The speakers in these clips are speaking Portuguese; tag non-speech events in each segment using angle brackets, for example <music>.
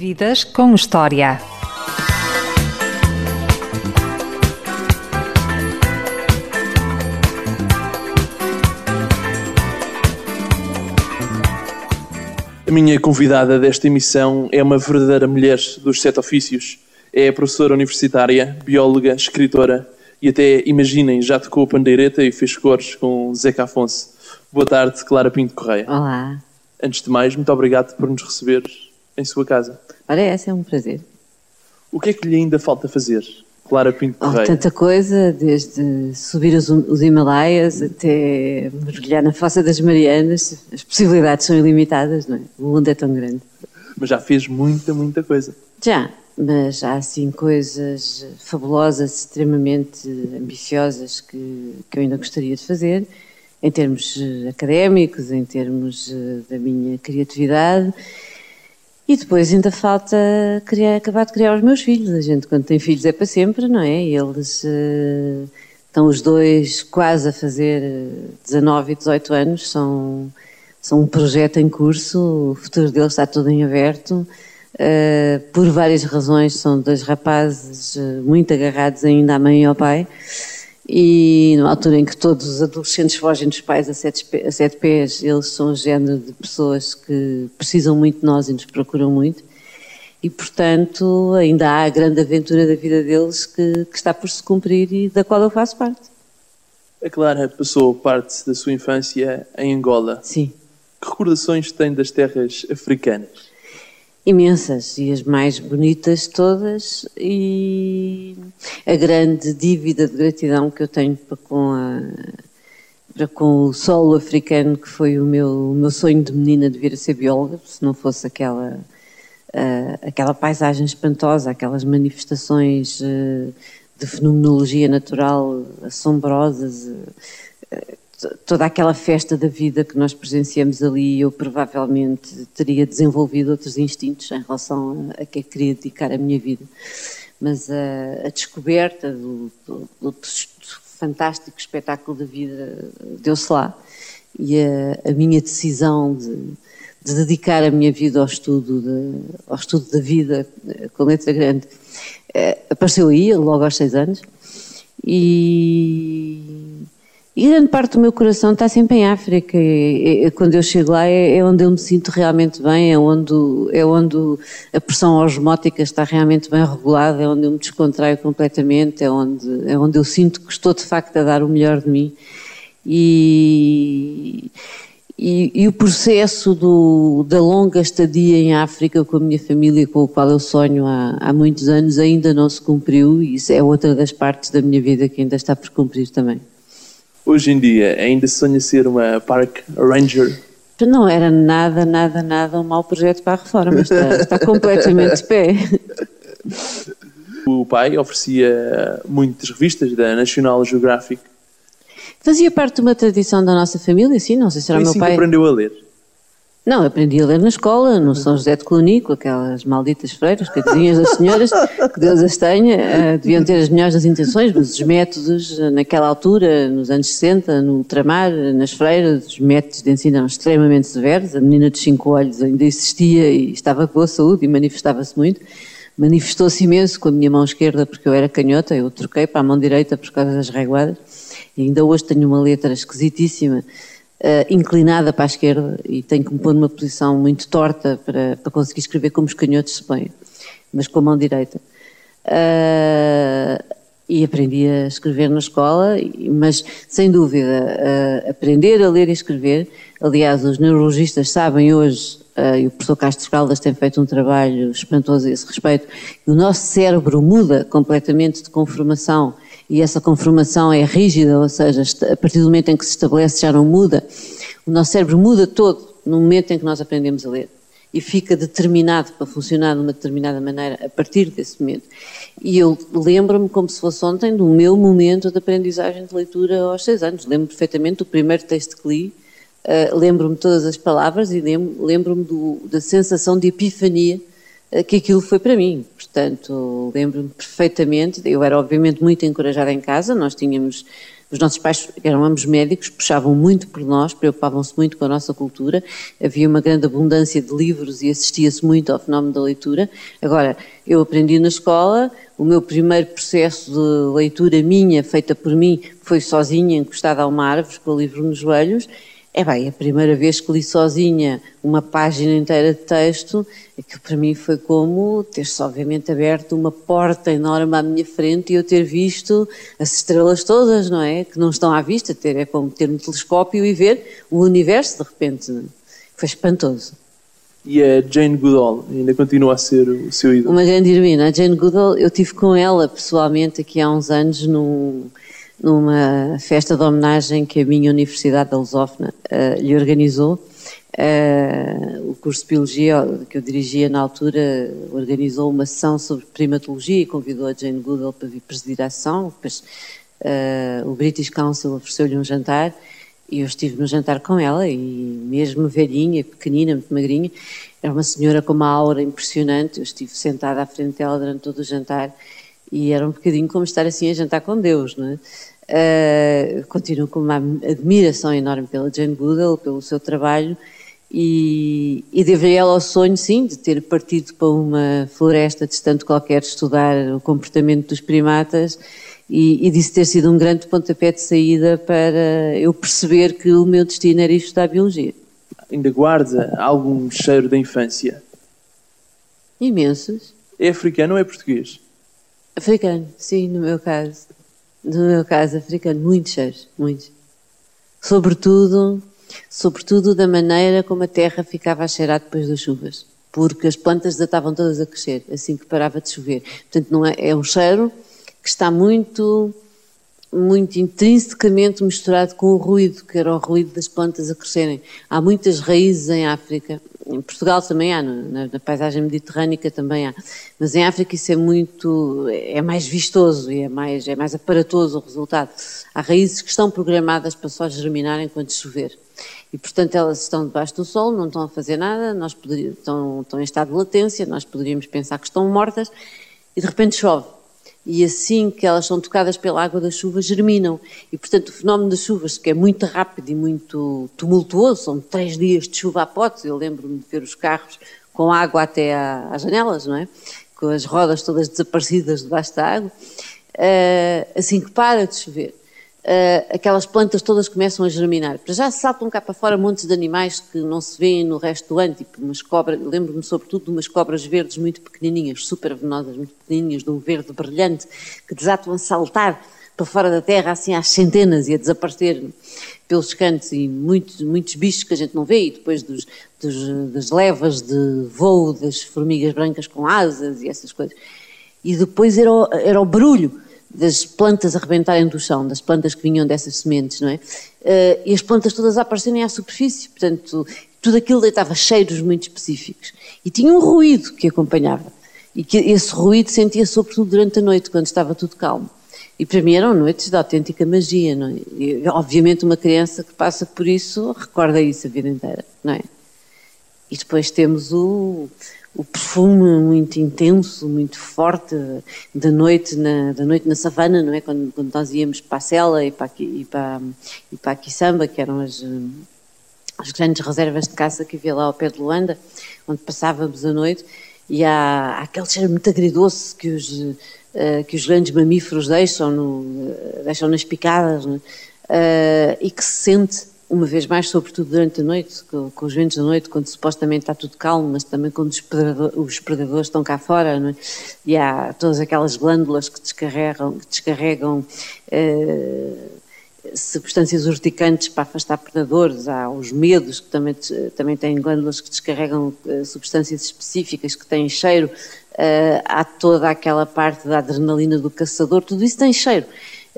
Vidas com História. A minha convidada desta emissão é uma verdadeira mulher dos sete ofícios. É professora universitária, bióloga, escritora e até, imaginem, já tocou a pandeireta e fez cores com Zeca Afonso. Boa tarde, Clara Pinto Correia. Olá. Antes de mais, muito obrigado por nos receber em sua casa. Olha, essa é um prazer. O que é que lhe ainda falta fazer, Clara Pinto Oh, Correia? tanta coisa, desde subir os, os Himalaias até mergulhar na Fossa das Marianas. As possibilidades são ilimitadas, não é? O mundo é tão grande. Mas já fez muita, muita coisa. Já, mas há assim coisas fabulosas, extremamente ambiciosas que, que eu ainda gostaria de fazer, em termos eh, académicos, em termos eh, da minha criatividade. E depois ainda falta criar, acabar de criar os meus filhos. A gente, quando tem filhos, é para sempre, não é? E eles eh, estão os dois quase a fazer eh, 19 e 18 anos, são, são um projeto em curso, o futuro deles está tudo em aberto. Uh, por várias razões, são dois rapazes uh, muito agarrados ainda à mãe e ao pai. E numa altura em que todos os adolescentes fogem dos pais a sete, a sete pés, eles são o género de pessoas que precisam muito de nós e nos procuram muito. E, portanto, ainda há a grande aventura da vida deles que, que está por se cumprir e da qual eu faço parte. A Clara passou parte da sua infância em Angola. Sim. Que recordações tem das terras africanas? Imensas e as mais bonitas todas e a grande dívida de gratidão que eu tenho para com a para com o solo africano que foi o meu o meu sonho de menina de vir a ser bióloga se não fosse aquela ah, aquela paisagem espantosa aquelas manifestações ah, de fenomenologia natural assombrosas ah, toda aquela festa da vida que nós presenciamos ali, eu provavelmente teria desenvolvido outros instintos em relação a, a que queria dedicar a minha vida. Mas a, a descoberta do, do, do fantástico espetáculo da vida deu-se lá. E a, a minha decisão de, de dedicar a minha vida ao estudo, de, ao estudo da vida, eh, com letra grande, eh, apareceu aí, logo aos seis anos. E, e grande parte do meu coração está sempre em África. E, e, quando eu chego lá é, é onde eu me sinto realmente bem, é onde, é onde a pressão osmótica está realmente bem regulada, é onde eu me descontraio completamente, é onde, é onde eu sinto que estou de facto a dar o melhor de mim. E, e, e o processo do, da longa estadia em África com a minha família, com o qual eu sonho há, há muitos anos, ainda não se cumpriu, e isso é outra das partes da minha vida que ainda está por cumprir também. Hoje em dia, ainda sonha ser uma Park Ranger? Não era nada, nada, nada um mau projeto para a reforma, está, está completamente de pé. <laughs> O pai oferecia muitas revistas da National Geographic. Fazia parte de uma tradição da nossa família, sim, não sei se era Foi o meu assim que pai. aprendeu a ler. Não, aprendi a ler na escola, no São José de Cluny, com aquelas malditas freiras, coitadinhas das senhoras, que Deus as tenha, eh, deviam ter as melhores das intenções, mas os métodos, eh, naquela altura, nos anos 60, no ultramar, eh, nas freiras, os métodos de ensino eram extremamente severos, a menina dos cinco olhos ainda existia e estava com boa saúde e manifestava-se muito. Manifestou-se imenso com a minha mão esquerda, porque eu era canhota, eu troquei para a mão direita por causa das reguadas, e ainda hoje tenho uma letra esquisitíssima, Uh, inclinada para a esquerda e tenho que me pôr numa posição muito torta para, para conseguir escrever como os canhotos se põem, mas com a mão direita. Uh, e aprendi a escrever na escola, mas sem dúvida, uh, aprender a ler e escrever. Aliás, os neurologistas sabem hoje, uh, e o professor Castro Caldas tem feito um trabalho espantoso a esse respeito, o nosso cérebro muda completamente de conformação e essa conformação é rígida, ou seja, a partir do momento em que se estabelece já não muda, o nosso cérebro muda todo no momento em que nós aprendemos a ler e fica determinado para funcionar de uma determinada maneira a partir desse momento. E eu lembro-me como se fosse ontem do meu momento de aprendizagem de leitura aos seis anos. Lembro perfeitamente do primeiro texto que li, uh, lembro-me todas as palavras e lem- lembro-me da sensação de epifania que aquilo foi para mim. Portanto, lembro-me perfeitamente, eu era obviamente muito encorajada em casa, nós tínhamos Os nossos pais eram ambos médicos, puxavam muito por nós, preocupavam-se muito com a nossa cultura, havia uma grande abundância de livros e assistia-se muito ao fenómeno da leitura. Agora, eu aprendi na escola, o meu primeiro processo de leitura minha, feita por mim, foi sozinha, encostada a uma árvore, com o livro nos joelhos, é bem, a primeira vez que li sozinha uma página inteira de texto, que para mim foi como ter-se obviamente aberto uma porta enorme à minha frente e eu ter visto as estrelas todas, não é? Que não estão à vista, ter, é como ter um telescópio e ver o universo de repente. É? Foi espantoso. E a Jane Goodall ainda continua a ser o seu ídolo? Uma grande heroína. A Jane Goodall, eu tive com ela pessoalmente aqui há uns anos num numa festa de homenagem que a minha Universidade da Lusófona uh, lhe organizou. Uh, o curso de Biologia que eu dirigia na altura organizou uma sessão sobre primatologia e convidou a Jane Goodall para vir presidir a ação. Depois uh, o British Council ofereceu-lhe um jantar e eu estive no jantar com ela e mesmo velhinha, pequenina, muito magrinha, era uma senhora com uma aura impressionante. Eu estive sentada à frente dela durante todo o jantar e era um bocadinho como estar assim a jantar com Deus, não é? Uh, continuo com uma admiração enorme pela Jane Goodall, pelo seu trabalho e, e devo ela ao sonho, sim, de ter partido para uma floresta distante qualquer estudar o comportamento dos primatas e, e disso ter sido um grande pontapé de saída para eu perceber que o meu destino era estudar Biologia. Ainda guarda algum cheiro da infância? Imensos. É africano ou é português? Africano, sim, no meu caso no meu caso africano, muitos cheiros, muitos. Sobretudo, sobretudo da maneira como a terra ficava a cheirar depois das chuvas, porque as plantas já estavam todas a crescer assim que parava de chover. Portanto, não é, é um cheiro que está muito muito intrinsecamente misturado com o ruído, que era o ruído das plantas a crescerem. Há muitas raízes em África, em Portugal também há, na, na, paisagem mediterrânica também há, mas em África isso é muito, é mais vistoso e é mais, é mais aparatoso o resultado. Há raízes que estão programadas para só germinarem quando chover. E, portanto, elas estão debaixo do sol, não estão a fazer nada, nós poderíamos, estão, estão em estado de latência, nós poderíamos pensar que estão mortas, e de repente chove e assim que elas são tocadas pela água da chuva, germinam. E, portanto, o fenómeno das chuvas, que é muito rápido e muito tumultuoso, são três dias de chuva a potes, eu lembro-me de ver os carros com água até às janelas, não é? Com as rodas todas desaparecidas debaixo da água. Uh, assim que para de chover, uh, aquelas plantas todas começam a germinar. Para já saltam cá para fora montes de animais que não se vêem no resto do ano, tipo umas cobras, lembro-me sobretudo de umas cobras verdes muito pequenininhas, super venenosas, muito pequenininhas, de um verde brilhante, que desatam a saltar para fora da terra assim às centenas e a desaparecer pelos cantos e muitos, muitos bichos que a gente não vê e depois dos, dos, das levas de voo das formigas brancas com asas e essas coisas. E depois era o, era o barulho das plantas a rebentarem do chão, das plantas que vinham dessas sementes, não é? Uh, e as plantas todas a aparecerem à superfície, portanto, tudo aquilo deitava cheiros muito específicos. E tinha um ruído que acompanhava. E que esse ruído sentia sobretudo durante a noite, quando estava tudo calmo. E para mim eram noites de autêntica magia, não é? E, obviamente uma criança que passa por isso recorda isso a vida inteira, não é? E depois temos o, o perfume muito intenso, muito forte da noite na, da noite na savana, não é? Quando, quando nós íamos para a Sela e para, e para, e para a Quissamba, que eram as, as grandes reservas de caça que havia lá ao pé de Luanda, onde passávamos a noite, e há, há aquele cheiro muito agridoce que os, uh, que os grandes mamíferos deixam, no, uh, deixam nas picadas, uh, e que se sente uma vez mais, sobretudo durante a noite, com, com, os ventos da noite, quando supostamente está tudo calmo, mas também quando os, predador, os predadores estão cá fora, é? e há todas aquelas glândulas que descarregam, que descarregam eh, substâncias urticantes para afastar predadores, há os medos, que também, também têm glândulas que descarregam eh, substâncias específicas, que têm cheiro, eh, há toda aquela parte da adrenalina do caçador, tudo isso tem cheiro.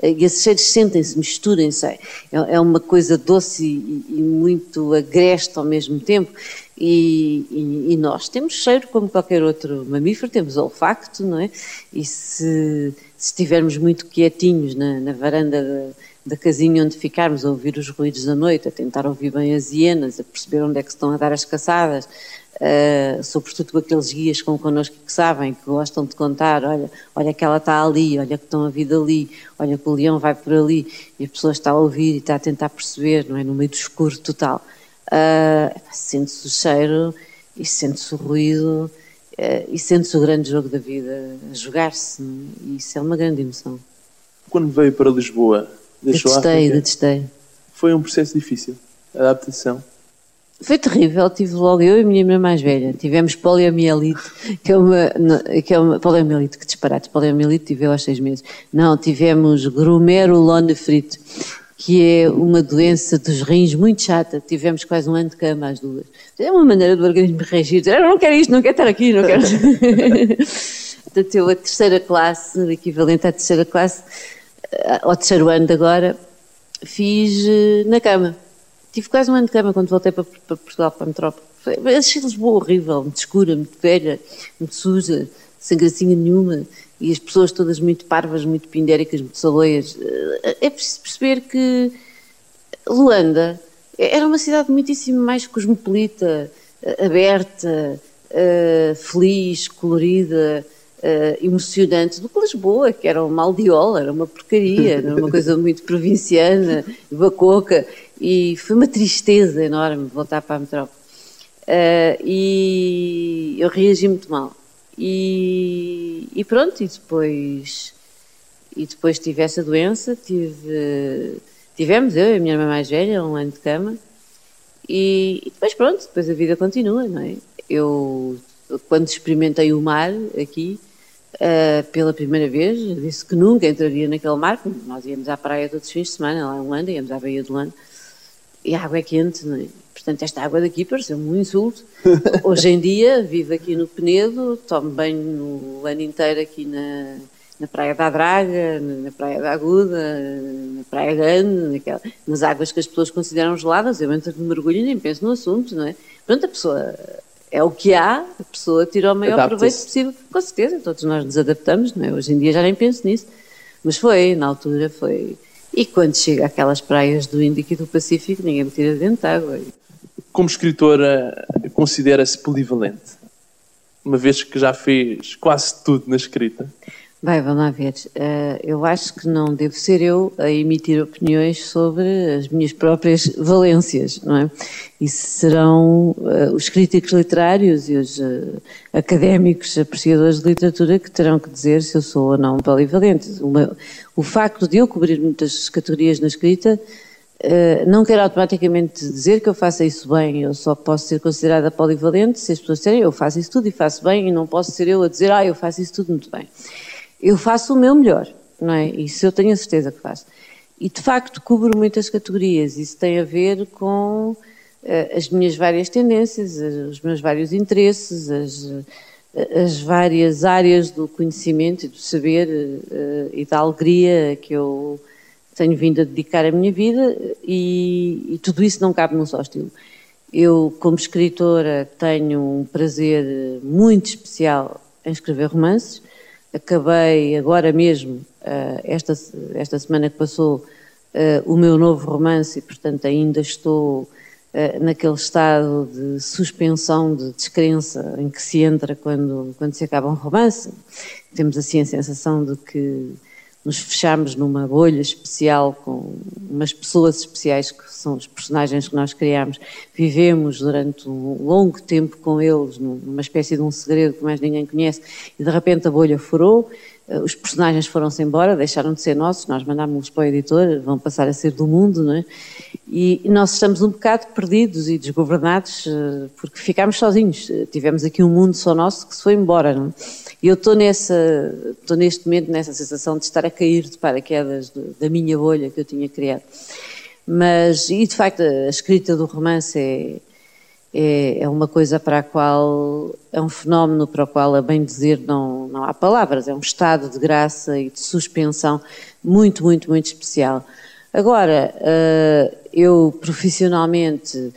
E esses cheiros sentem-se, misturam-se. É, é uma coisa doce e, e, muito agreste ao mesmo tempo. E, e, e, nós temos cheiro como qualquer outro mamífero, temos olfacto, não é? E se estivermos muito quietinhos na, na varanda da, da, casinha onde ficarmos a ouvir os ruídos da noite, a tentar ouvir bem as hienas, a perceber onde é que estão a dar as caçadas, uh, sobretudo aqueles guias com connosco que sabem, que gostam de contar, olha, olha que ela está ali, olha que estão a vida ali, olha que o leão vai por ali, e a pessoa está a ouvir e está a tentar perceber, não é? No meio do escuro total. Uh, sente-se o cheiro e sente-se o ruído uh, e sente-se o grande jogo da vida, a jogar-se, é? e isso é uma grande emoção. Quando veio para Lisboa, deixou detestei, a detestei. Foi um processo difícil, a adaptação. Foi terrível, tive logo eu e a minha irmã mais velha. Tivemos poliomielite, que é uma, que é uma poliomielite, que disparate, poliomielite tive eu aos seis meses. Não, tivemos glomerulonefrite, que é uma doença dos rins muito chata. Tivemos quase um ano de cama as duas. É uma maneira do organismo reagir, dizer, eu não quero isto, não quero estar aqui, não quero... <laughs> Portanto, eu a terceira classe, o equivalente à terceira classe, eh, ao terceiro ano de agora, fiz eh, na cama Tive quase um ano de cama quando voltei para, para Portugal, para a metrópole. Achei Lisboa horrível, muito escura, muito velha, muito suja, sem gracinha nenhuma, e as pessoas todas muito parvas, muito pindéricas, muito saloias. É preciso perceber que Luanda era uma cidade muitíssimo mais cosmopolita, aberta, eh, feliz, colorida, emocionante do que Lisboa, que era uma aldeola, era uma porcaria, era uma coisa muito provinciana, <laughs> bacoca, e foi uma tristeza enorme voltar para a metrópole. Uh, e eu reagi muito mal. E, e, pronto, e depois, e depois tive essa doença, tive, tivemos eu e a minha irmã mais velha, um ano de cama, e, e depois pronto, depois a vida continua, não é? Eu, quando experimentei o mar aqui, uh, pela primeira vez, disse que nunca entraria naquele mar, nós íamos à praia todos os fins de semana, lá em Luanda, íamos à Baía de Luanda, e a água é quente, não é? Portanto, esta água daqui pareceu-me um insulto. <laughs> Hoje em dia, vivo aqui no Penedo, tomo banho o ano inteiro aqui na, na Praia da Draga, na Praia da Aguda, na Praia Grande, naquela, nas águas que as pessoas consideram geladas. Eu entro de mergulho e nem penso no assunto, não é? Pronto, a pessoa é o que há, a pessoa tira o maior proveito possível. Com certeza, todos nós nos adaptamos, não é? Hoje em dia já nem penso nisso. Mas foi, na altura foi. E quando chega àquelas praias do Índico e do Pacífico, ninguém me tira dentro de água. Como escritora, considera-se polivalente? Uma vez que já fez quase tudo na escrita. Bem, vamos ver. Uh, eu acho que não devo ser eu a emitir opiniões sobre as minhas próprias valências, não é? Isso serão uh, os críticos literários e os uh, académicos apreciadores de literatura que terão que dizer se eu sou ou não polivalente. Uma, o facto de eu cobrir muitas categorias na escrita não quer automaticamente dizer que eu faça isso bem, eu só posso ser considerada polivalente se as pessoas disserem eu faço isso tudo e faço bem e não posso ser eu a dizer ah, eu faço isso tudo muito bem eu faço o meu melhor, não é? Isso eu tenho a certeza que faço. E de facto cubro muitas categorias. Isso tem a ver com uh, as minhas várias tendências, os meus vários interesses, as, as várias áreas do conhecimento e do saber uh, e da alegria que eu tenho vindo a dedicar à minha vida e, e tudo isso não cabe num só estilo. Eu, como escritora, tenho um prazer muito especial em escrever romances acabei agora mesmo, uh, esta, esta semana que passou, uh, o meu novo romance e, portanto, ainda estou uh, naquele estado de suspensão, de descrença em que se entra quando, quando se acaba um romance. Temos assim a sensação de que nos fechamos numa bolha especial com umas pessoas especiais que são os personagens que nós criamos. Vivemos durante um longo tempo com eles, numa espécie de um segredo que mais ninguém conhece, e de repente a bolha furou, os personagens foram-se embora, deixaram de ser nossos, nós mandámos-los para o editor, vão passar a ser do mundo, não é? E nós estamos um bocado perdidos e desgovernados eh, porque ficámos sozinhos. Tivemos aqui um mundo só nosso que se foi embora, não é? E eu estou nessa, estou neste momento nessa sensação de estar a cair de paraquedas da minha bolha que eu tinha criado. Mas, e de facto, a escrita do romance é, é, é, uma coisa para a qual, é um fenómeno para o qual, a bem dizer, não, não há palavras, é um estado de graça e de suspensão muito, muito, muito especial. Agora, eh, eu profissionalmente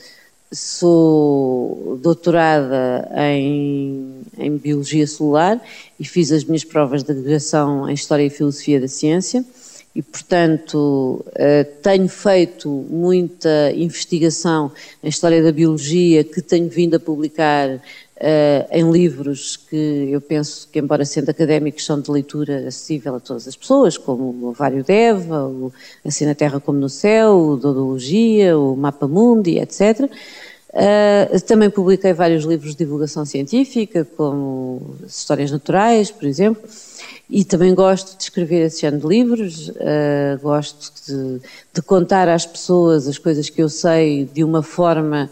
sou doutorada em, em Biologia Celular e fiz as minhas provas de graduação em História e Filosofia da Ciência e, portanto, tenho feito muita investigação em história da biologia que tenho vindo a publicar Uh, em livros que eu penso que, embora sendo académicos, são de leitura acessível a todas as pessoas, como o Vário Deva, o Assim na Terra como no Céu, o Dodologia, o Mapa Mundi, etc. Eh, também publiquei vários livros de divulgação científica, como Histórias Naturais, por exemplo, e também gosto de escrever esse género de livros, uh, gosto de, de, contar às pessoas as coisas que eu sei de uma forma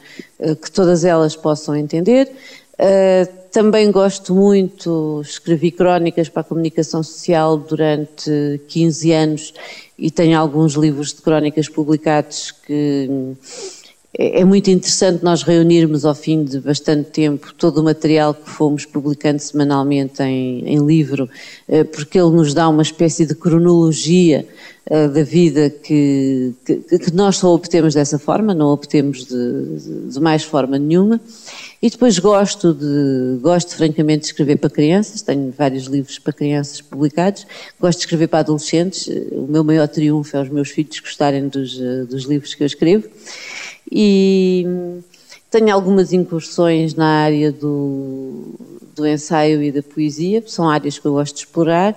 que todas elas possam entender. Uh, também gosto muito, escrevi crónicas para a comunicação social durante 15 anos e tenho alguns livros de crónicas publicados que é, é muito interessante nós reunirmos ao fim de bastante tempo todo o material que fomos publicando semanalmente em, em livro, uh, porque ele nos dá uma espécie de cronologia uh, da vida que, que, que, nós só obtemos dessa forma, não obtemos de, de, mais forma nenhuma. E depois gosto de, gosto francamente de escrever para crianças, tenho vários livros para crianças publicados, gosto de escrever para adolescentes, o meu maior triunfo é os meus filhos gostarem dos, dos livros que eu escrevo. E tenho algumas incursões na área do, do ensaio e da poesia, são áreas que eu gosto de explorar,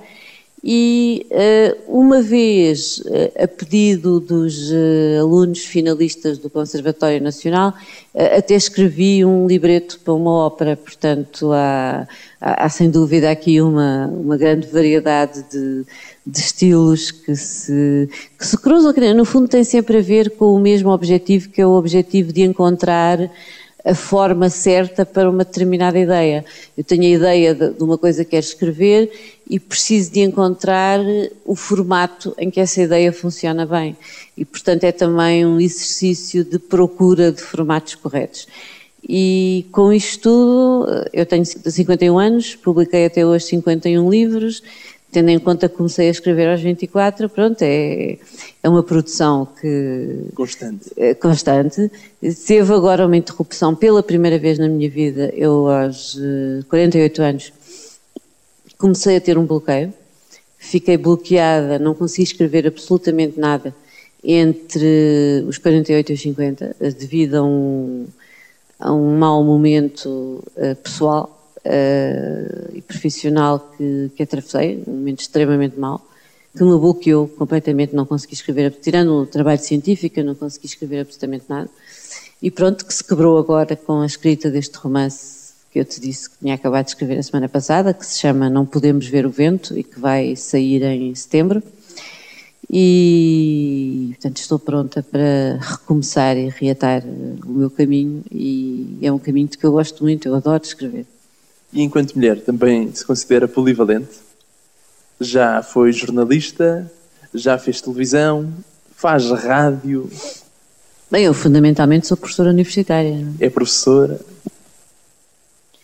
e uh, uma vez, uh, a pedido dos uh, alunos finalistas do Conservatório Nacional, até escrevi um libreto para uma ópera, portanto há, há sem dúvida aqui uma, uma grande variedade de, de estilos que se, que se cruzam, que no fundo tem sempre a ver com o mesmo objetivo, que é o objetivo de encontrar a forma certa para uma determinada ideia. Eu tenho a ideia de, de uma coisa que quero escrever e preciso de encontrar o formato em que essa ideia funciona bem. E, portanto, é também um exercício de procura de formatos corretos. E com isto tudo, eu tenho 51 anos, publiquei até hoje 51 livros, tendo em conta que comecei a escrever aos 24, pronto, é, é uma produção que... Constante. É constante. Teve agora uma interrupção pela primeira vez na minha vida, eu aos 48 eh, anos comecei a ter um bloqueio, fiquei bloqueada, não consegui escrever absolutamente nada entre os 48 e os 50, devido a um, a um mau momento pessoal uh, e profissional que, que atravessei, um momento extremamente mau, que me bloqueou completamente, não consegui escrever, tirando o trabalho científico, não consegui escrever absolutamente nada. E pronto, que se quebrou agora com a escrita deste romance que eu te disse que tinha acabado de escrever a semana passada, que se chama Não Podemos Ver o Vento e que vai sair em setembro. E, portanto, estou pronta para recomeçar e reatar o meu caminho e é um caminho que eu gosto muito, eu adoro escrever. E enquanto mulher, também se considera polivalente? Já foi jornalista, já fez televisão, faz rádio. Bem, eu fundamentalmente sou professora universitária. É professora.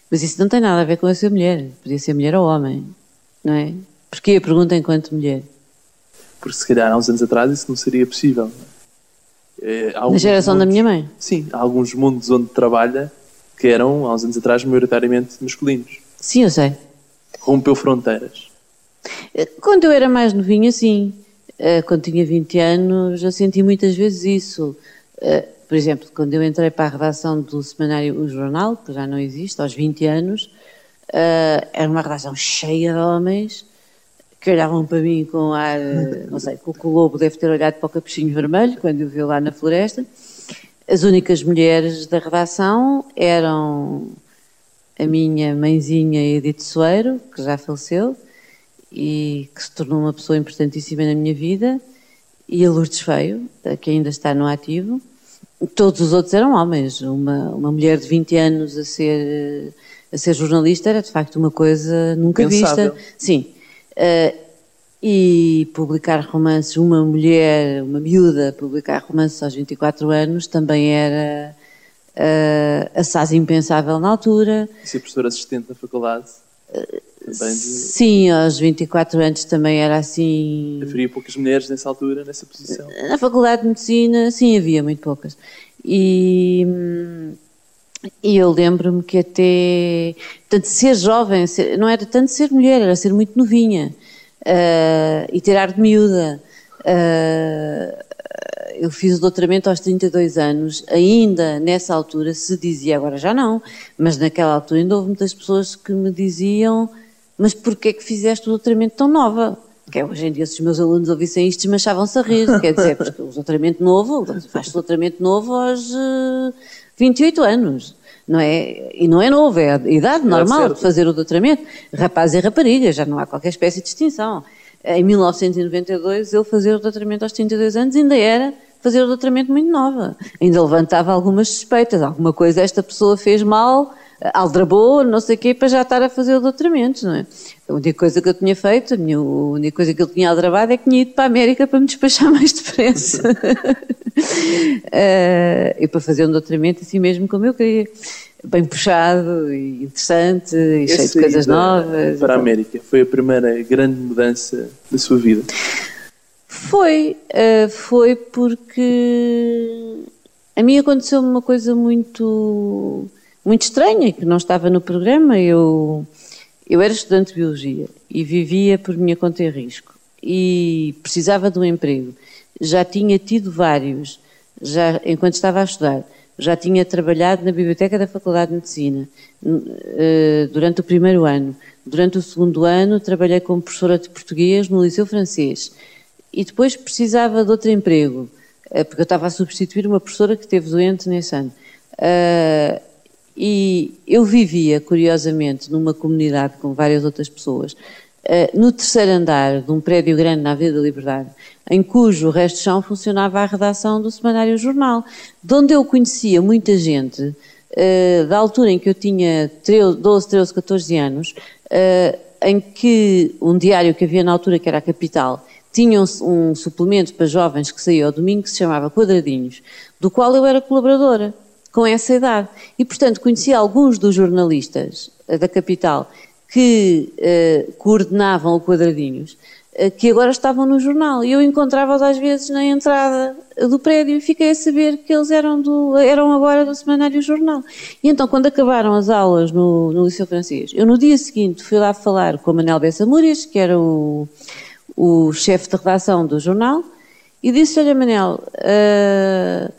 Mas isso não tem nada a ver com a ser mulher. Podia ser mulher ou homem, não é? Porquê a pergunta enquanto mulher? Porque se calhar há uns anos atrás isso não seria possível. É, Na geração mundos, da minha mãe? Sim, há alguns mundos onde trabalha que eram, há uns anos atrás, maioritariamente masculinos. Sim, eu sei. Rompeu fronteiras. Quando eu era mais novinha, sim. Eh, quando tinha 20 anos, já senti muitas vezes isso. Eh, por exemplo, quando eu entrei para a redação do semanário O Jornal, que já não existe, aos 20 anos, eh, era uma redação cheia de homens que olhavam para mim com ar, não sei, que o lobo deve ter olhado para o capuchinho vermelho, quando eu vi lá na floresta. As únicas mulheres da redação eram a minha mãezinha Edith Soeiro, que já faleceu e que se tornou uma pessoa importantíssima na minha vida, e a Lourdes Feio, que ainda está no ativo. Todos os outros eram homens. Uma, uma mulher de 20 anos a ser, a ser jornalista era de facto uma coisa nunca Pensável. vista. Sim. Uh, e publicar romances, uma mulher, uma miúda, publicar romances aos 24 anos também era uh, assaz impensável na altura. E ser professora assistente na faculdade? Uh, sim, aos 24 anos também era assim. Haveria poucas mulheres nessa altura, nessa posição? Na faculdade de medicina, sim, havia muito poucas. E. E eu lembro-me que até, tanto ser jovem, ser, não era tanto ser mulher, era ser muito novinha uh, e ter ar de miúda. Uh, eu fiz o doutoramento aos 32 anos, ainda nessa altura se dizia, agora já não, mas naquela altura ainda houve muitas pessoas que me diziam, mas porquê é que fizeste o doutoramento tão nova? Que é, hoje em dia, se os meus alunos ouvissem isto, desmanchavam-se a rir, <laughs> quer dizer, porque o doutoramento novo, faz doutoramento novo aos uh, eh, 28 anos não é? E não é novo, é a idade normal de fazer o doutoramento. Rapaz e rapariga, já não há qualquer espécie de distinção. Em 1992, ele fazia o doutoramento aos 32 anos ainda era fazer o doutoramento muito nova. Ainda levantava algumas suspeitas, alguma coisa esta pessoa fez mal, aldrabou, não sei o quê, para já estar a fazer o doutoramento, não é? A única coisa que eu tinha feito, a, minha, a única coisa que eu tinha aldrabado é que tinha ido para a América para me despachar <laughs> mais depressa. uh, <laughs> e para fazer um doutoramento assim mesmo como eu queria. Bem puxado e interessante e Esse cheio de coisas novas. Para a América, foi a primeira grande mudança da sua vida? Foi, uh, foi porque a mim aconteceu uma coisa muito, muito estranha, que não estava no programa. Eu, eu era estudante de Biologia e vivia por minha conta e risco e precisava de um emprego. Já tinha tido vários, já enquanto estava a estudar. Já tinha trabalhado na biblioteca da Faculdade de Medicina uh, durante o primeiro ano. Durante o segundo ano, trabalhei como professora de português no Liceu Francês e depois precisava de outro emprego, eh, porque eu estava a substituir uma professora que esteve doente nesse ano. E eu vivia, curiosamente, numa comunidade com várias outras pessoas, uh, no terceiro andar de um prédio grande na Avenida da Liberdade, em cujo resto de chão funcionava a redação do Semanário Jornal, de onde eu conhecia muita gente, uh, da altura em que eu tinha 13, 12, 13, 14 anos, em que um diário que havia na altura, que era a Capital, tinha um suplemento para jovens que saía ao domingo que se chamava Quadradinhos, do qual eu era colaboradora, com essa idade. E, portanto, conhecia alguns dos jornalistas eh, da capital que uh, coordenavam o Quadradinhos, uh, que agora estavam no jornal. E eu encontrava-os às vezes na entrada do prédio e fiquei a saber que eles eram, do, eram agora do Semanário Jornal. E então, quando acabaram as aulas no, no Liceu Francês, eu no dia seguinte fui lá falar com o Manel Bessa Múrias, que era o o chefe de redação do jornal, e disse: Olha, Manel, uh,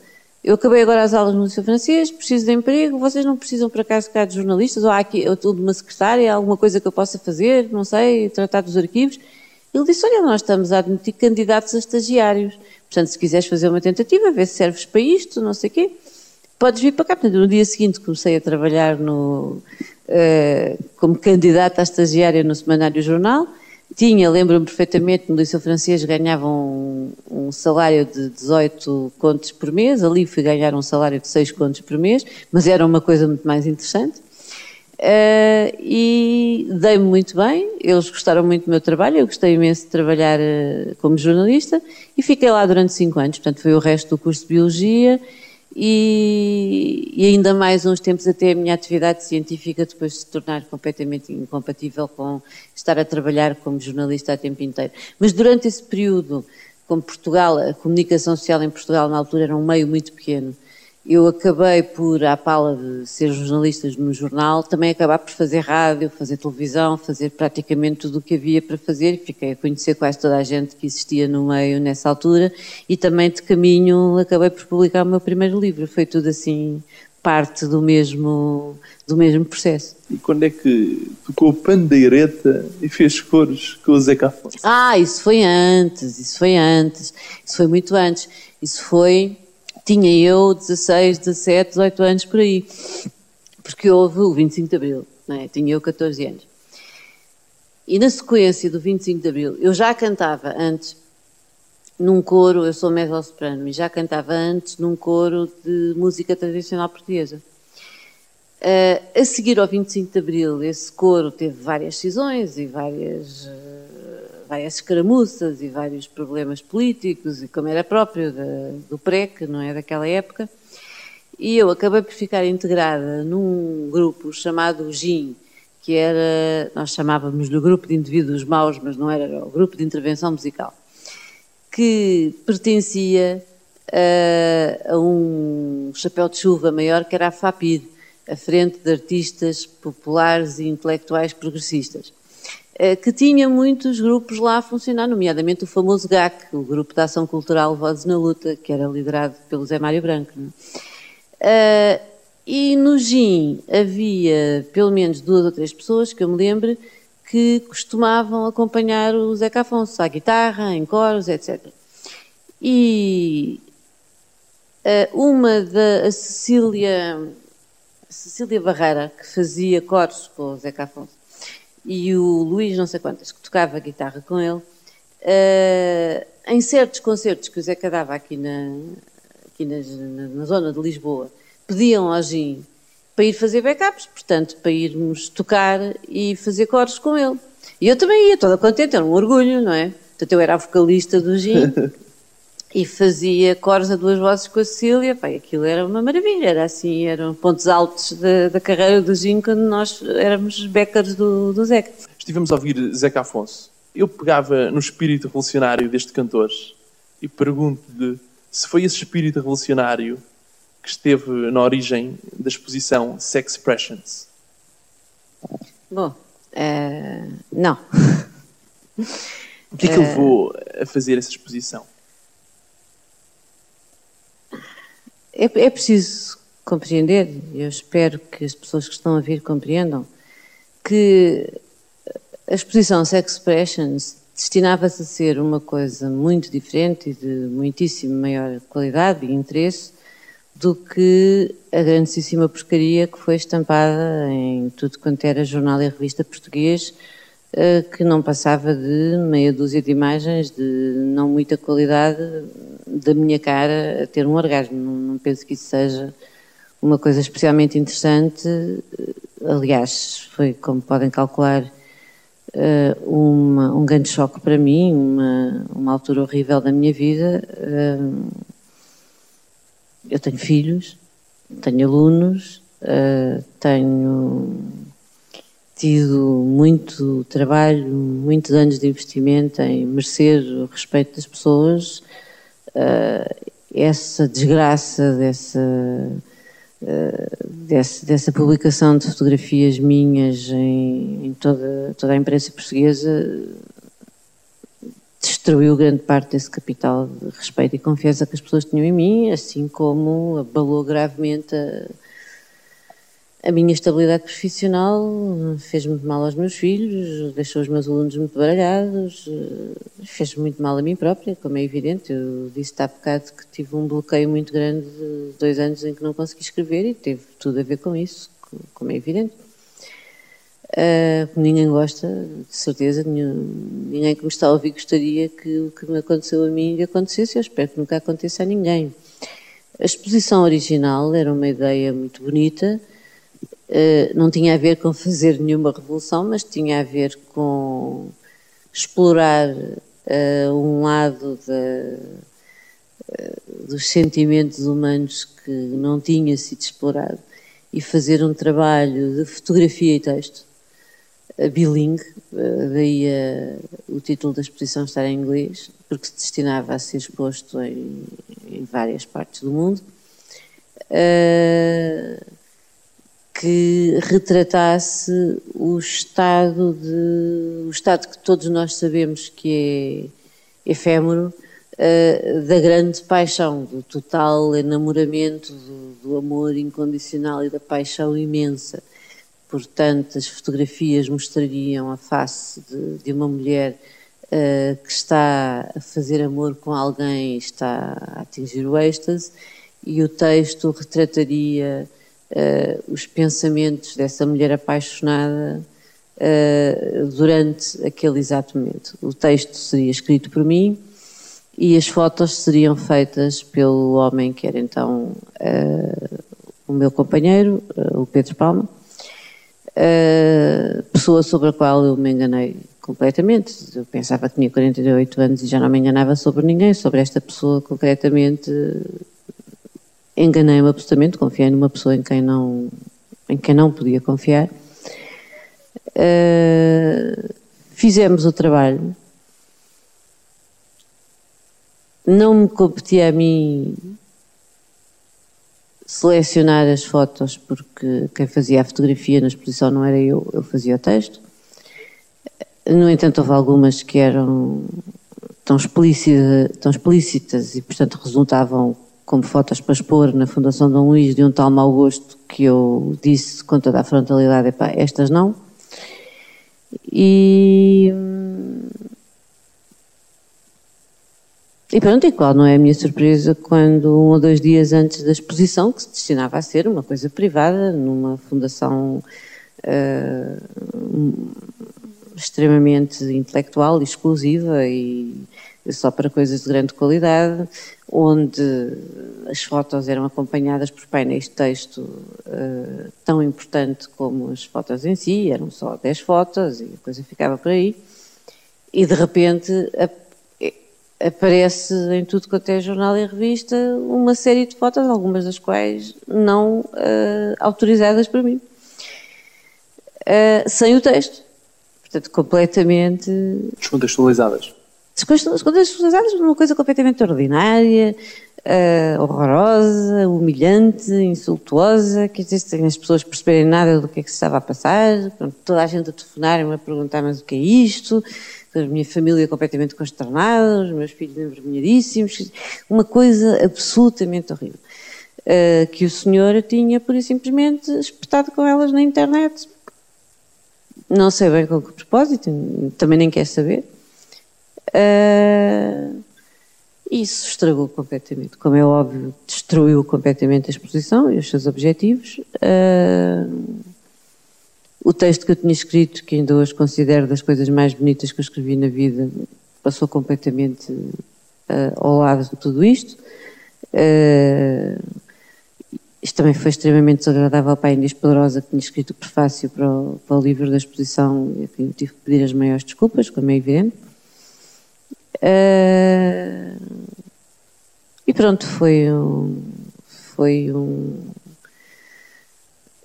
eu acabei agora as aulas no Liceu Francês, preciso de emprego, vocês não precisam para cá ficar de jornalistas, ou há aqui estou de uma secretária, alguma coisa que eu possa fazer, não sei, tratar dos arquivos. Ele disse: Olha, nós estamos a admitir candidatos a estagiários. Portanto, se quiseres fazer uma tentativa, ver se serves para isto, não sei o quê, podes vir para cá. Portanto, no dia seguinte comecei a trabalhar no, uh, como candidata a estagiária no Semanário Jornal tinha, lembro-me perfeitamente, no Liceu Francês ganhava um, um, salário de 18 contos por mês, ali fui ganhar um salário de 6 contos por mês, mas era uma coisa muito mais interessante. Uh, e dei-me muito bem, eles gostaram muito do meu trabalho, eu gostei imenso de trabalhar uh, como jornalista e fiquei lá durante 5 anos, portanto foi o resto do curso de Biologia e, e, ainda mais uns tempos até a minha atividade científica depois de se tornar completamente incompatível com estar a trabalhar como jornalista a tempo inteiro. Mas durante esse período, como Portugal, a comunicação social em Portugal na altura era um meio muito pequeno, eu acabei por, à pala de ser jornalista no jornal, também acabar por fazer rádio, fazer televisão, fazer praticamente tudo o que havia para fazer fiquei a conhecer quase toda a gente que existia no meio nessa altura e também de caminho acabei por publicar o meu primeiro livro. Foi tudo assim parte do mesmo, do mesmo processo. E quando é que tocou pandeireta e fez cores com o Zeca Afonso? Ah, isso foi antes, isso foi antes, isso foi muito antes. Isso foi tinha eu 16, 17, 18 anos por aí, porque houve o 25 de Abril, é? tinha eu 14 anos. E na sequência do 25 de Abril, eu já cantava antes num coro, eu sou mezzo-soprano, e já cantava antes num coro de música tradicional portuguesa. Uh, a seguir ao 25 de Abril, esse coro teve várias cisões e várias uh, várias escaramuças e vários problemas políticos, e como era próprio do PREC, não é, daquela época. E eu acabei por ficar integrada num grupo chamado GIM, que era, nós chamávamos do grupo de indivíduos maus, mas não era, era o grupo de intervenção musical, que pertencia a, a um chapéu de chuva maior que era a FAPID, a Frente de Artistas Populares e Intelectuais Progressistas. Eh, que tinha muitos grupos lá a funcionar, nomeadamente o famoso GAC, o Grupo de Ação Cultural Vozes na Luta, que era liderado pelo Zé Mário Branco. Uh, e no GIM havia pelo menos duas ou três pessoas, que eu me lembro, que costumavam acompanhar o Zeca Afonso à guitarra, em coros, etc. E uh, uma da Cecília, Cecília Barreira, que fazia coros com o Zeca Afonso, e o Luís não sei quantas, que tocava guitarra com ele, uh, em certos concertos que o Zeca dava aqui na, aqui na, na zona de Lisboa, pediam ao Gin para ir fazer backups, portanto, para irmos tocar e fazer coros com ele. E eu também ia, toda contente, era um orgulho, não é? Portanto, eu era a vocalista do Gin <laughs> e fazia coros a duas vozes com a Cecília, Pai, aquilo era uma maravilha, era assim, eram pontos altos da, da carreira do Gin quando nós éramos backers do, do Zeca. Estivemos a ouvir Zeca Afonso. Eu pegava no espírito revolucionário deste cantor e pergunto-lhe se foi esse espírito revolucionário que esteve na origem da exposição Sex Expressions? Bom, uh, não. <laughs> O que é que levou a fazer essa exposição? É, é preciso compreender, eu espero que as pessoas que estão a vir compreendam, que a exposição Sex Expressions destinava-se a ser uma coisa muito diferente e de muitíssimo maior qualidade e interesse do que a grandíssima porcaria que foi estampada em tudo quanto era jornal e revista português, que não passava de meia dúzia de imagens de não muita qualidade da minha cara a ter um orgasmo. Não, penso que isso seja uma coisa especialmente interessante. Aliás, foi, como podem calcular, eh, uma, um grande choque para mim, uma, uma altura horrível da minha vida eh, eu tenho filhos, tenho alunos, tenho tido muito trabalho, muitos anos de investimento em merecer o respeito das pessoas. Uh, essa desgraça dessa, uh, dessa, dessa, publicação de fotografias minhas em, em toda, toda a imprensa portuguesa destruiu grande parte desse capital de respeito e confiança que as pessoas tinham em mim, assim como abalou gravemente a, a minha estabilidade profissional, fez muito mal aos meus filhos, deixou os meus alunos muito baralhados, fez muito mal a mim própria, como é evidente. Eu disse há bocado que tive um bloqueio muito grande de dois anos em que não consegui escrever e teve tudo a ver com isso, como é evidente. Uh, ninguém gosta, de certeza, nenhum, ninguém que me está a ouvir gostaria que o que me aconteceu a mim lhe acontecesse, eu espero que nunca aconteça a ninguém. A exposição original era uma ideia muito bonita, não tinha a ver com fazer nenhuma revolução, mas tinha a ver com explorar uh, um lado da, dos sentimentos humanos que não tinha sido explorado e fazer um trabalho de fotografia e texto. Bilingue, eh, daí o título da exposição estar em inglês, porque se destinava a ser exposto em, em várias partes do mundo, uh, que retratasse o estado de o estado que todos nós sabemos que é efêmero uh, da grande paixão, do total enamoramento, do, do amor incondicional e da paixão imensa. Portanto, as fotografias mostrariam a face de, de uma mulher uh, que está a fazer amor com alguém está a atingir o êxtase, e o texto retrataria uh, os pensamentos dessa mulher apaixonada uh, durante aquele exato momento. O texto seria escrito por mim e as fotos seriam feitas pelo homem que era então o meu companheiro, o Pedro Palma uh, pessoa sobre a qual eu me enganei completamente. Eu pensava que tinha 48 anos e já não me enganava sobre ninguém, sobre esta pessoa concretamente. Enganei-me absolutamente, confiei numa pessoa em quem não, em quem não podia confiar. Uh, fizemos o trabalho. Não me competia a mim selecionar as fotos, porque quem fazia a fotografia na exposição não era eu, eu fazia o texto. No entanto, houve algumas que eram tão, tão explícitas e, portanto, resultavam como fotos para expor na Fundação Dom Luís de um tal mau gosto que eu disse com toda a frontalidade, epá, estas não. E, e pronto, e qual não é a minha surpresa quando um ou dois dias antes da exposição, que se destinava a ser uma coisa privada, numa fundação uh, extremamente intelectual, exclusiva e só para coisas de grande qualidade, onde as fotos eram acompanhadas por painéis de texto uh, tão importante como as fotos em si, eram só 10 fotos e a coisa ficava por aí. E de repente aparece em tudo quanto é jornal e revista uma série de fotos, algumas das quais não uh, autorizadas para mim, uh, sem o texto. Portanto, completamente. Descontextualizadas descontextualizadas uma coisa completamente ordinária, uh, horrorosa, humilhante, insultuosa, quer dizer, as pessoas perceberem nada do que é que se estava a passar, pronto, toda a gente a telefonar-me a perguntar mas o que é isto, a minha família completamente consternada, os meus filhos envergonhadíssimos, uma coisa absolutamente horrível. Uh, que o senhor tinha, por simplesmente, espetado com elas na internet. Não sei bem com que propósito, também nem quer saber. Uh, isso estragou completamente, como é óbvio, destruiu completamente a exposição e os seus objetivos. Uh, o texto que eu tinha escrito, que ainda hoje considero das coisas mais bonitas que eu escrevi na vida, passou completamente uh, ao lado de tudo isto. Uh, isto também foi extremamente desagradável para a Inês Poderosa, que tinha escrito o prefácio para o, para o livro da exposição, e tive que pedir as maiores desculpas, como é evidente. Uh, e pronto, foi um, foi um,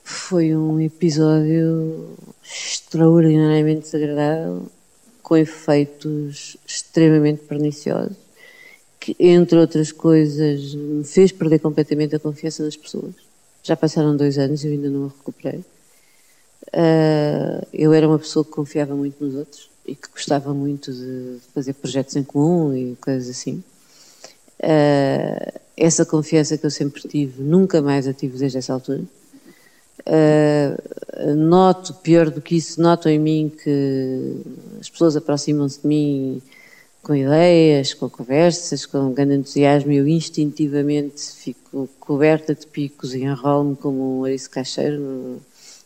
foi um episódio extraordinariamente desagradável, com efeitos extremamente perniciosos, que, entre outras coisas, me fez perder completamente a confiança das pessoas. Já passaram dois anos e eu ainda não a recuperei. Uh, eu era uma pessoa que confiava muito nos outros e que gostava muito de fazer projetos em comum e coisas assim. Uh, essa confiança que eu sempre tive, nunca mais a tive desde essa altura. Uh, noto, pior do que isso, noto em mim que as pessoas aproximam-se de mim com ideias, com conversas, com grande entusiasmo eu instintivamente fico coberta de picos e enrolo-me como um ariço caixeiro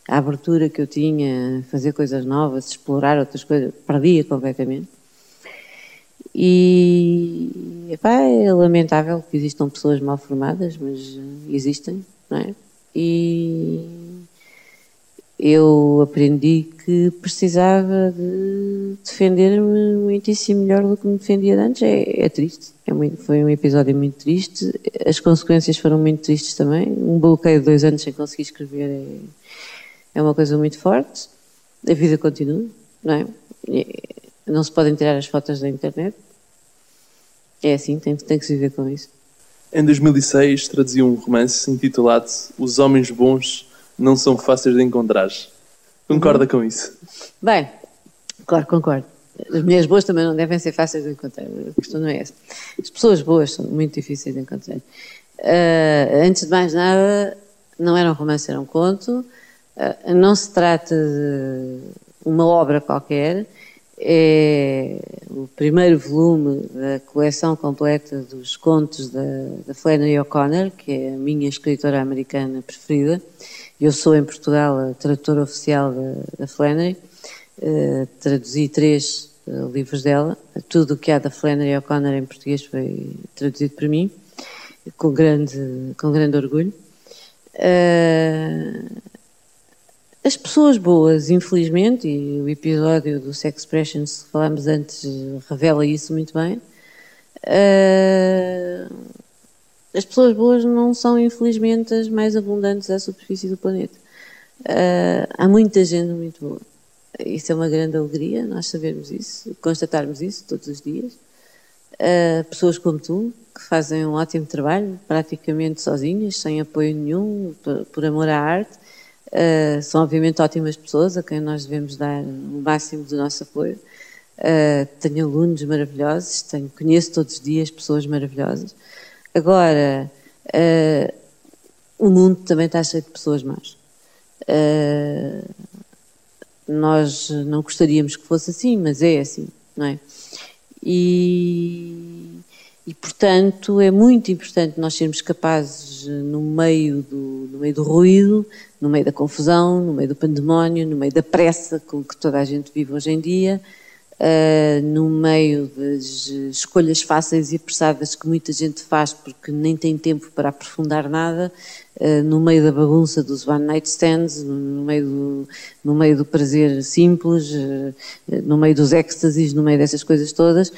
a abertura que eu tinha, fazer coisas novas, explorar outras coisas, perdia completamente. E epá, é lamentável que existam pessoas mal formadas, mas existem, não é? E eu aprendi que precisava de defender-me muitíssimo melhor do que me defendia antes. É, é triste, é muito, foi um episódio muito triste. As consequências foram muito tristes também. Um bloqueio de dois anos sem conseguir escrever é é uma coisa muito forte. A vida continua, não é? Não se podem tirar as fotos da internet. É assim, tem, tem que se viver com isso. Em 2006 traduziu um romance intitulado Os Homens Bons Não São Fáceis de Encontrar. Concorda uhum. com isso? Bem, claro, concordo. As mulheres boas também não devem ser fáceis de encontrar. A questão não é essa. As pessoas boas são muito difíceis de encontrar. Uh, antes de mais nada, não era um romance, era um conto. Ah, não se trata de uma obra qualquer, é o primeiro volume da coleção completa dos contos da, da Flannery O'Connor, que é a minha escritora americana preferida. Eu sou em Portugal a tradutora oficial da, da Flannery, uh, traduzi três uh, livros dela. Tudo o que há da Flannery O'Connor em português foi traduzido por mim, com grande, com grande orgulho. Uh, as pessoas boas, infelizmente, e o episódio do Sex Expressions que falámos antes revela isso muito bem, uh, as pessoas boas não são, infelizmente, as mais abundantes à superfície do planeta. Uh, há muita gente muito boa. Isso é uma grande alegria, nós sabermos isso, constatarmos isso todos os dias. Uh, pessoas como tu, que fazem um ótimo trabalho, praticamente sozinhas, sem apoio nenhum, por, por amor à arte, Uh, são obviamente ótimas pessoas a quem nós devemos dar o máximo do nosso apoio. Uh, tenho alunos maravilhosos, tenho, conheço todos os dias pessoas maravilhosas. Agora, uh, o mundo também está cheio de pessoas más. nós não gostaríamos que fosse assim, mas é assim, não é? E e, portanto, é muito importante nós sermos capazes, no meio do, no meio do ruído, no meio da confusão, no meio do pandemónio, no meio da pressa com que toda a gente vive hoje em dia, uh, no meio das escolhas fáceis e apressadas que muita gente faz porque nem tem tempo para aprofundar nada, uh, no meio da bagunça dos one night stands, no meio do, no meio do prazer simples, uh, no meio dos êxtases, no meio dessas coisas todas,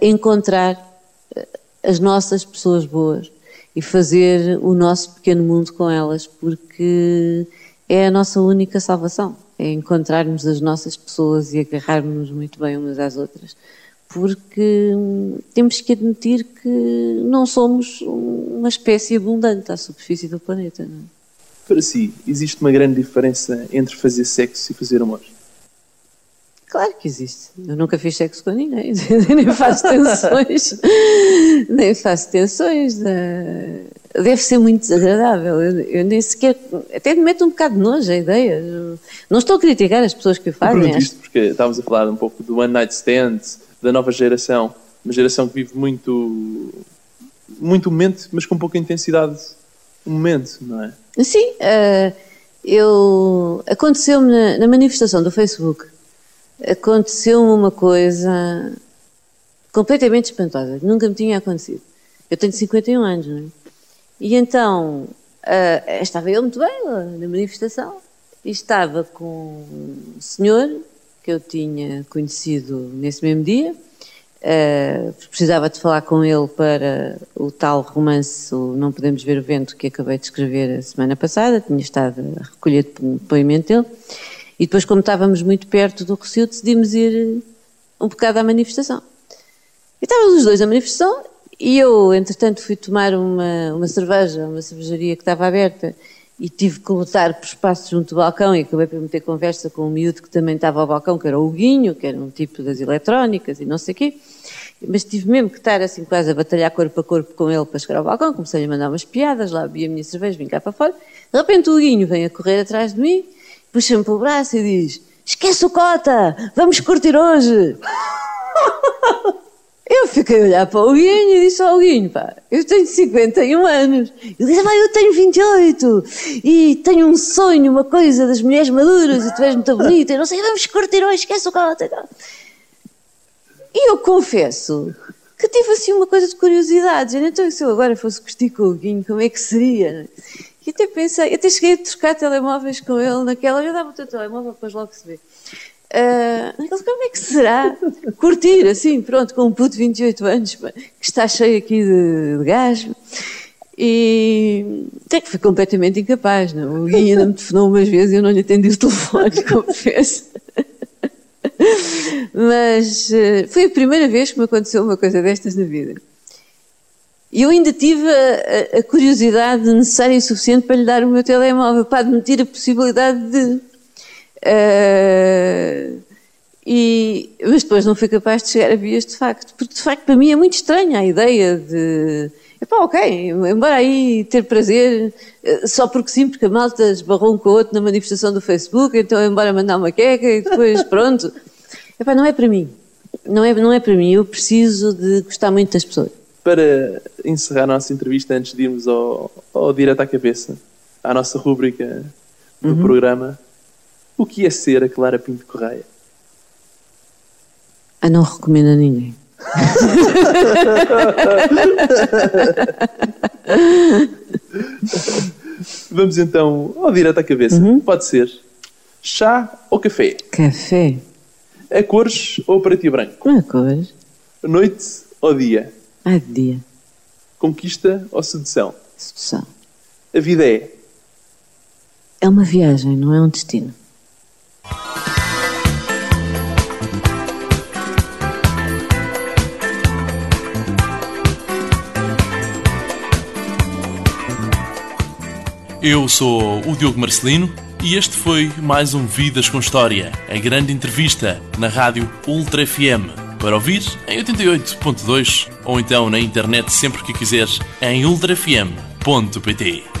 encontrar as nossas pessoas boas e fazer o nosso pequeno mundo com elas, porque é a nossa única salvação. É encontrarmos as nossas pessoas e agarrarmos muito bem umas às outras. Porque temos que admitir que não somos uma espécie abundante à superfície do planeta. Não é? Para si, existe uma grande diferença entre fazer sexo e fazer amor? Claro que existe. Eu nunca fiz sexo com ninguém, <laughs> nem faço tensões, nem faço tensões. Deve ser muito desagradável. Eu, eu, nem sequer. Até me meto um bocado de nojo a ideia. Não estou a criticar as pessoas que o fazem. Eu isto porque estávamos a falar um pouco do One Night Stand, da nova geração. Uma geração que vive muito. muito momento, mas com pouca intensidade o momento, não é? Sim. Uh, eu. Aconteceu-me na, na manifestação do Facebook aconteceu-me uma coisa completamente espantosa, nunca me tinha acontecido. Eu tenho 51 anos, não é? E então, uh, estava eu muito bem na manifestação, e estava com um senhor que eu tinha conhecido nesse mesmo dia, uh, precisava de falar com ele para o tal romance Não Podemos Ver o Vento que acabei de escrever a semana passada, tinha estado a recolher depoimento dele, e depois, como estávamos muito perto do Rocio, decidimos ir um bocado à manifestação. E estávamos os dois na manifestação e eu, entretanto, fui tomar uma, uma cerveja, uma cervejaria que estava aberta e tive que lutar por espaço junto do balcão e acabei por meter conversa com um miúdo que também estava ao balcão, que era o Guinho, que era um tipo das eletrónicas e não sei o quê. Mas tive mesmo que estar assim quase a batalhar corpo a corpo com ele para chegar ao balcão, comecei a mandar umas piadas, lá vi a minha cerveja, vim cá para fora. De repente o Guinho vem a correr atrás de mim puxa-me pelo braço e diz: Esquece o cota, vamos curtir hoje. <laughs> Eu fiquei a olhar para o Guinho e disse ao Guinho, pá, eu tenho 51 anos. Ele disse, pá, eu tenho 28 e tenho um sonho, uma coisa das mulheres maduras e tu és muito bonita e não sei, vamos curtir hoje, esquece o cota. E eu confesso que tive assim uma coisa de curiosidade. Então, se eu agora fosse curtir com o Guinho, como é que seria? E até pensei, até cheguei a trocar telemóveis com ele naquela, eu dava o teu telemóvel, depois logo se vê. Uh, como é que será curtir assim, pronto, com um puto de 28 anos, que está cheio aqui de, de gás. E até que fui completamente incapaz, não? O Guia ainda me telefonou umas vezes e eu não lhe atendi o telefone, <laughs> confesso. Mas uh, foi a primeira vez que me aconteceu uma coisa destas na vida. E eu ainda tive a, a, curiosidade necessária e suficiente para lhe dar o meu telemóvel, para admitir a possibilidade de. Uh, e, mas depois não fui capaz de chegar a vias de facto, porque de facto para mim é muito estranha a ideia de. Epá, ok, embora aí ter prazer, eh, só porque sim, porque a malta esbarrou um com o outro na manifestação do Facebook, então embora mandar uma queca e depois <laughs> pronto. Epá, não é para mim. Não é, não é para mim. Eu preciso de gostar muito das pessoas para encerrar a nossa entrevista, antes de irmos ao, ao Direto à Cabeça, à nossa rúbrica do uhum. programa, o que é ser a Clara Pinto Correia? Ah, não recomendo a ninguém. <laughs> Vamos então ao direto à cabeça. Uhum. Pode ser chá ou café? Café. A cores ou preto e branco? A cores. Noite ou dia? Ai de dia. Conquista ou sedução? Sedução. A vida é? É uma viagem, não é um destino. Eu sou o Diogo Marcelino e este foi mais um Vidas com História, a grande entrevista na rádio Ultra FM. Para ouvir em 88.2 ou então na internet sempre que quiseres em ultrafm.pt.